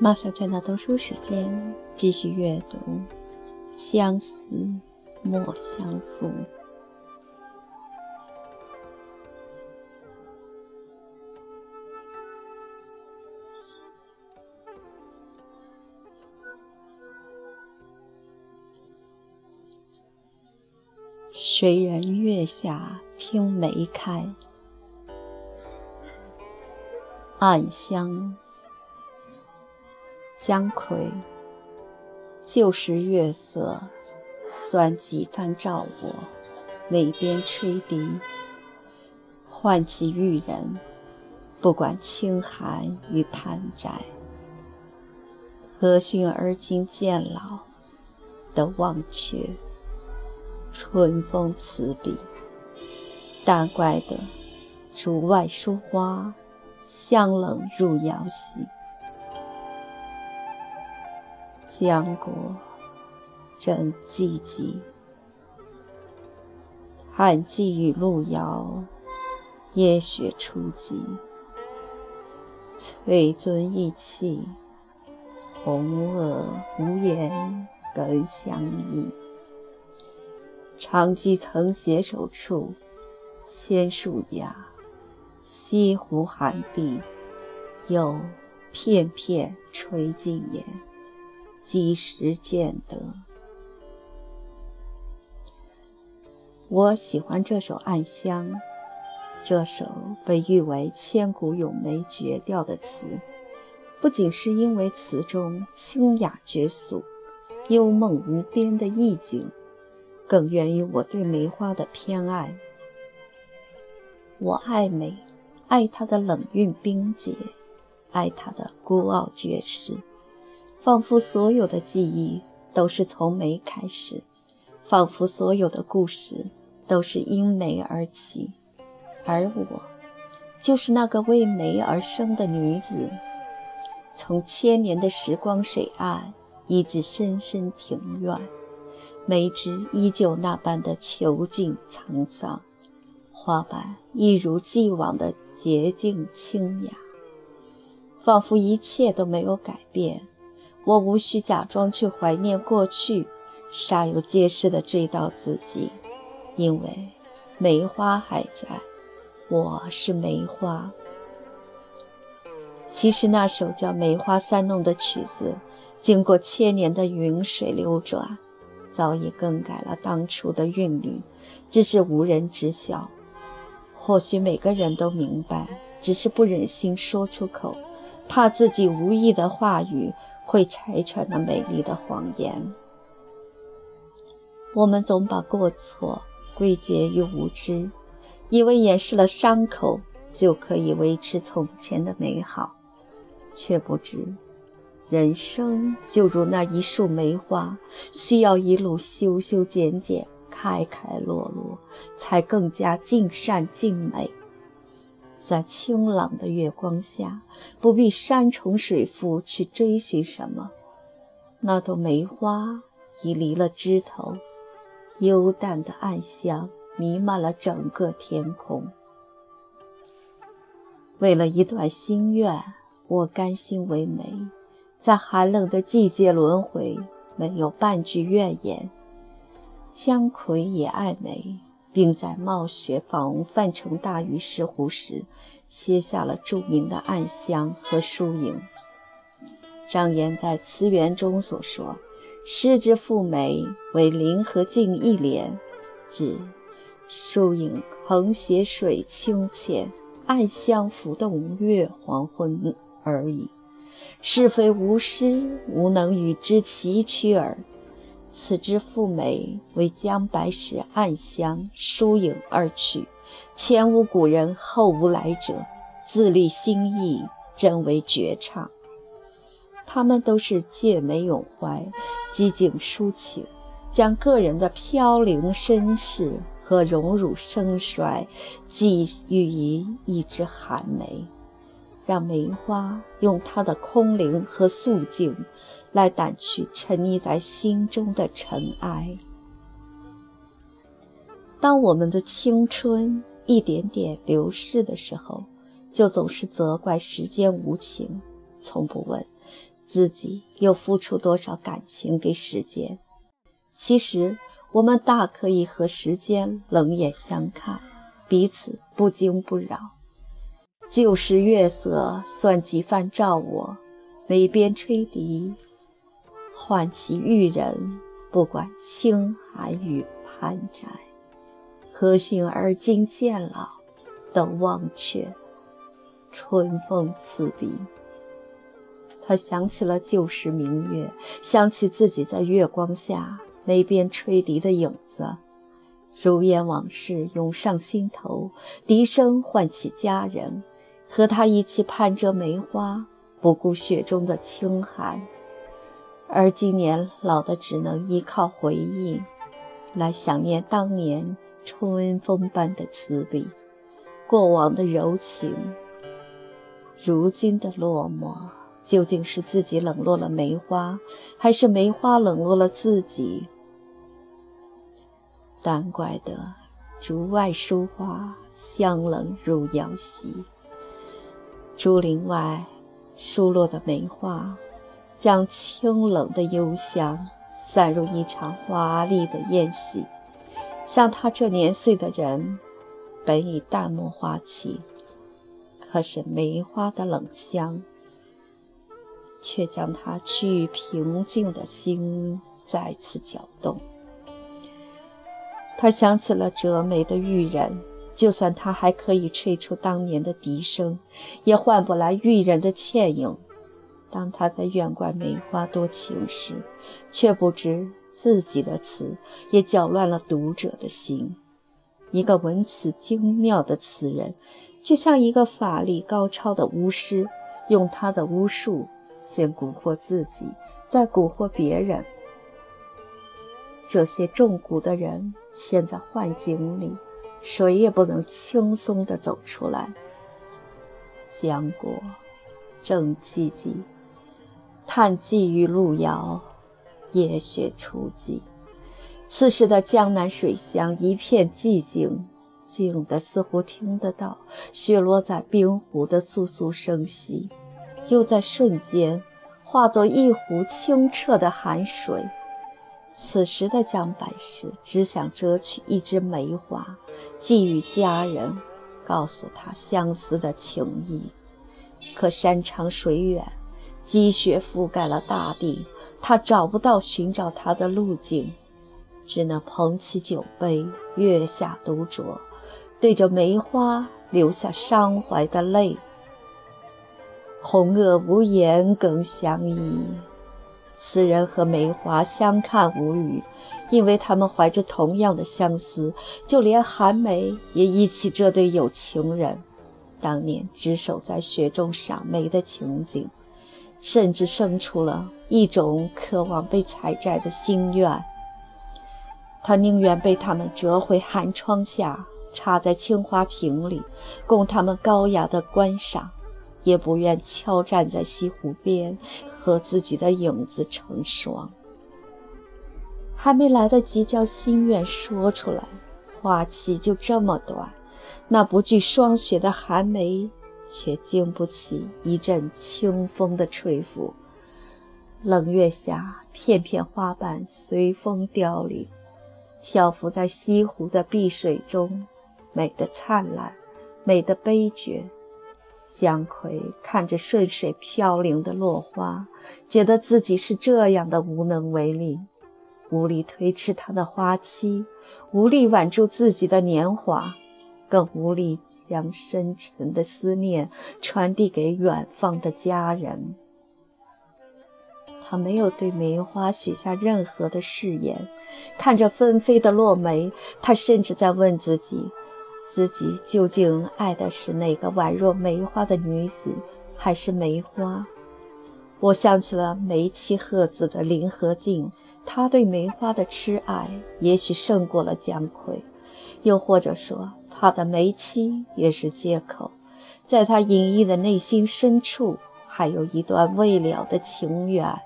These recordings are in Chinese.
马小娟的读书时间，继续阅读《相思莫相负》。谁人月下听梅开？暗香。姜夔，旧时月色，算几番照我，眉边吹笛，唤起玉人，不管清寒与盼摘。何须而今渐老，都忘却春风词笔。但怪得竹外疏花，香冷入瑶席。江国正寂寂，寒季与路遥，夜雪初霁。翠尊意气，红萼无言更相忆。长机曾携手处，千树压，西湖寒碧，又片片吹尽眼。几时见得？我喜欢这首《暗香》，这首被誉为千古咏梅绝调的词，不仅是因为词中清雅绝俗、幽梦无边的意境，更源于我对梅花的偏爱。我爱梅，爱它的冷韵冰洁，爱它的孤傲绝世。仿佛所有的记忆都是从梅开始，仿佛所有的故事都是因梅而起，而我，就是那个为梅而生的女子。从千年的时光水岸，一直深深庭院，梅枝依旧那般的遒劲沧桑，花瓣一如既往的洁净清雅，仿佛一切都没有改变。我无需假装去怀念过去，煞有介事地追悼自己，因为梅花还在，我是梅花。其实那首叫《梅花三弄》的曲子，经过千年的云水流转，早已更改了当初的韵律，只是无人知晓。或许每个人都明白，只是不忍心说出口，怕自己无意的话语。会拆穿那美丽的谎言。我们总把过错归结于无知，以为掩饰了伤口就可以维持从前的美好，却不知人生就如那一束梅花，需要一路修修剪剪、开开落落，才更加尽善尽美。在清朗的月光下，不必山重水复去追寻什么，那朵梅花已离了枝头，幽淡的暗香弥漫了整个天空。为了一段心愿，我甘心为媒，在寒冷的季节轮回，没有半句怨言。姜夔也爱梅。并在冒雪访范成大于石湖时，写下了著名的《暗香》和《疏影》。张炎在词源中所说：“诗之赋梅，为林和静一联，指疏影横斜水清浅，暗香浮动月黄昏而已。是非无诗，无能与之齐驱耳。”此之赋美，为将白石暗香疏影而去，前无古人，后无来者，自立心意，真为绝唱。他们都是借梅咏怀，机警抒情，将个人的飘零身世和荣辱盛衰寄予于一枝寒梅。让梅花用它的空灵和素净，来掸去沉溺在心中的尘埃。当我们的青春一点点流逝的时候，就总是责怪时间无情，从不问自己又付出多少感情给时间？其实，我们大可以和时间冷眼相看，彼此不惊不扰。旧时月色算几番照我，眉边吹笛，唤起玉人，不管清寒与攀摘。何幸而今渐老，都忘却春风刺鼻。他想起了旧时明月，想起自己在月光下眉边吹笛的影子，如烟往事涌上心头，笛声唤起佳人，和他一起攀折梅花，不顾雪中的清寒。而今年老的只能依靠回忆，来想念当年。春风般的慈悲，过往的柔情，如今的落寞，究竟是自己冷落了梅花，还是梅花冷落了自己？但怪得竹外疏花，香冷入瑶席。竹林外疏落的梅花，将清冷的幽香散入一场华丽的宴席。像他这年岁的人，本已淡漠花期，可是梅花的冷香，却将他趋于平静的心再次搅动。他想起了折梅的玉人，就算他还可以吹出当年的笛声，也换不来玉人的倩影。当他在怨怪梅花多情时，却不知。自己的词也搅乱了读者的心。一个文辞精妙的词人，就像一个法力高超的巫师，用他的巫术先蛊惑自己，再蛊惑别人。这些中蛊的人陷在幻境里，谁也不能轻松地走出来。江国正寂寂，叹寄于路遥。夜雪初霁，此时的江南水乡一片寂静，静得似乎听得到雪落在冰湖的簌簌声息，又在瞬间化作一湖清澈的寒水。此时的江白石只想折取一枝梅花，寄予佳人，告诉他相思的情意。可山长水远。积雪覆盖了大地，他找不到寻找他的路径，只能捧起酒杯，月下独酌，对着梅花流下伤怀的泪。红萼无言更相依，此人和梅花相看无语，因为他们怀着同样的相思，就连寒梅也忆起这对有情人当年执手在雪中赏梅的情景。甚至生出了一种渴望被采摘的心愿。他宁愿被他们折回寒窗下，插在青花瓶里，供他们高雅的观赏，也不愿悄站在西湖边和自己的影子成双。还没来得及将心愿说出来，花期就这么短，那不惧霜雪的寒梅。却经不起一阵清风的吹拂，冷月下，片片花瓣随风凋零，漂浮在西湖的碧水中，美得灿烂，美得悲绝。姜夔看着顺水飘零的落花，觉得自己是这样的无能为力，无力推迟它的花期，无力挽住自己的年华。更无力将深沉的思念传递给远方的家人。他没有对梅花许下任何的誓言。看着纷飞的落梅，他甚至在问自己：自己究竟爱的是那个宛若梅花的女子，还是梅花？我想起了梅妻鹤子的林和靖，他对梅花的痴爱，也许胜过了姜夔。又或者说，他的梅妻也是借口，在他隐逸的内心深处，还有一段未了的情缘。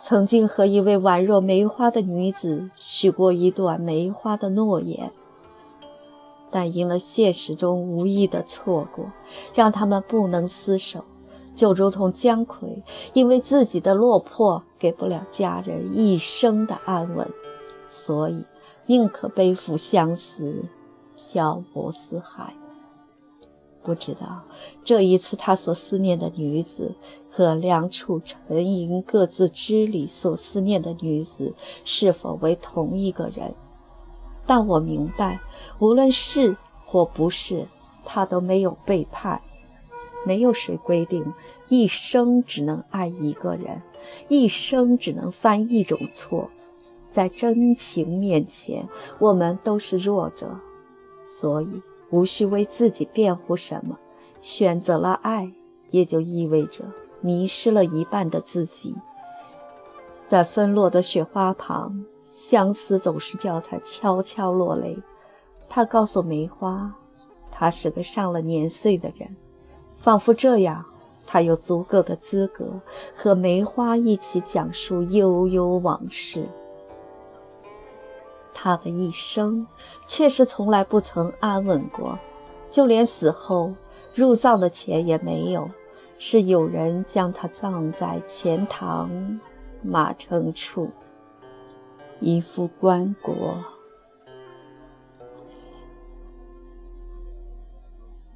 曾经和一位宛若梅花的女子许过一段梅花的诺言，但因了现实中无意的错过，让他们不能厮守，就如同姜夔，因为自己的落魄，给不了家人一生的安稳，所以宁可背负相思，漂泊四海。不知道这一次他所思念的女子，和梁处沉吟各自知里所思念的女子，是否为同一个人？但我明白，无论是或不是，他都没有背叛。没有谁规定一生只能爱一个人，一生只能犯一种错。在真情面前，我们都是弱者，所以无需为自己辩护什么。选择了爱，也就意味着迷失了一半的自己。在纷落的雪花旁，相思总是叫他悄悄落泪。他告诉梅花，他是个上了年岁的人。仿佛这样，他有足够的资格和梅花一起讲述悠悠往事。他的一生确实从来不曾安稳过，就连死后入葬的钱也没有，是有人将他葬在钱塘马城处，一副棺椁，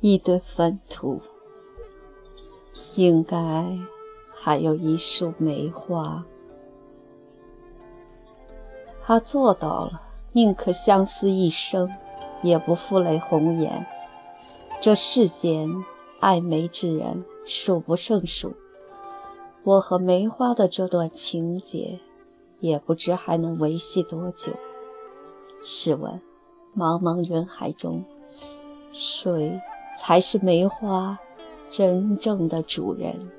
一堆粪土。应该还有一束梅花。他做到了，宁可相思一生，也不负泪红颜。这世间爱梅之人数不胜数，我和梅花的这段情结，也不知还能维系多久。试问，茫茫人海中，谁才是梅花？真正的主人。